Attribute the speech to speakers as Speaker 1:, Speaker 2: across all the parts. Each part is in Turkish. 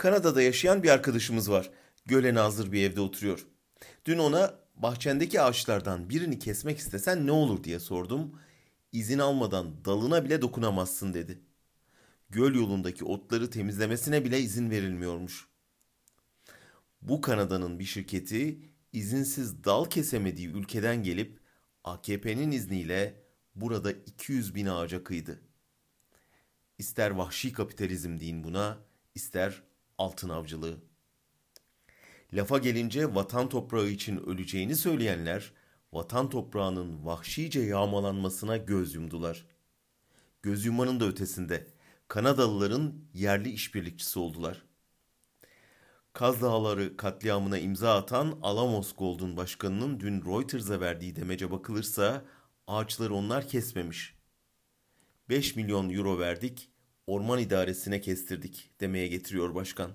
Speaker 1: Kanada'da yaşayan bir arkadaşımız var. Göle nazır bir evde oturuyor. Dün ona bahçendeki ağaçlardan birini kesmek istesen ne olur diye sordum. İzin almadan dalına bile dokunamazsın dedi. Göl yolundaki otları temizlemesine bile izin verilmiyormuş. Bu Kanada'nın bir şirketi izinsiz dal kesemediği ülkeden gelip AKP'nin izniyle burada 200 bin ağaca kıydı. İster vahşi kapitalizm deyin buna, ister altın avcılığı. Lafa gelince vatan toprağı için öleceğini söyleyenler, vatan toprağının vahşice yağmalanmasına göz yumdular. Göz yummanın da ötesinde Kanadalıların yerli işbirlikçisi oldular. Kaz Dağları katliamına imza atan Alamos Gold'un başkanının dün Reuters'a verdiği demece bakılırsa ağaçları onlar kesmemiş. 5 milyon euro verdik, orman idaresine kestirdik demeye getiriyor başkan.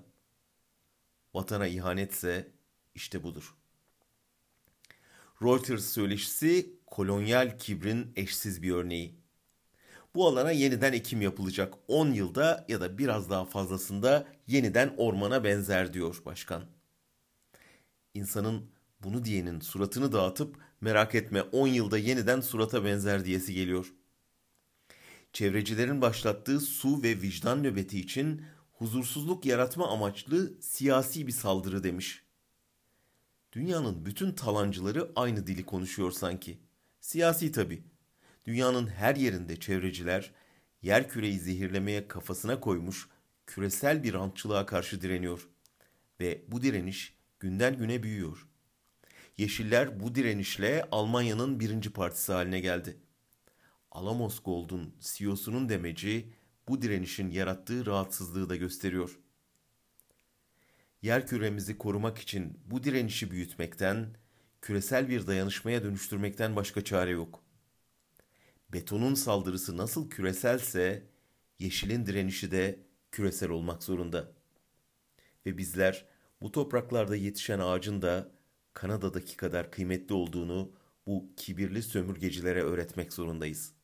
Speaker 1: Vatana ihanetse işte budur. Reuters söyleşisi kolonyal kibrin eşsiz bir örneği. Bu alana yeniden ekim yapılacak 10 yılda ya da biraz daha fazlasında yeniden ormana benzer diyor başkan. İnsanın bunu diyenin suratını dağıtıp merak etme 10 yılda yeniden surata benzer diyesi geliyor. Çevrecilerin başlattığı su ve vicdan nöbeti için huzursuzluk yaratma amaçlı siyasi bir saldırı demiş. Dünyanın bütün talancıları aynı dili konuşuyor sanki. Siyasi tabii. Dünyanın her yerinde çevreciler yer küreyi zehirlemeye kafasına koymuş küresel bir rantçılığa karşı direniyor. Ve bu direniş günden güne büyüyor. Yeşiller bu direnişle Almanya'nın birinci partisi haline geldi. Alamos Gold'un CEO'sunun demeci bu direnişin yarattığı rahatsızlığı da gösteriyor. Yer küremizi korumak için bu direnişi büyütmekten, küresel bir dayanışmaya dönüştürmekten başka çare yok. Betonun saldırısı nasıl küreselse, yeşilin direnişi de küresel olmak zorunda. Ve bizler bu topraklarda yetişen ağacın da Kanada'daki kadar kıymetli olduğunu bu kibirli sömürgecilere öğretmek zorundayız.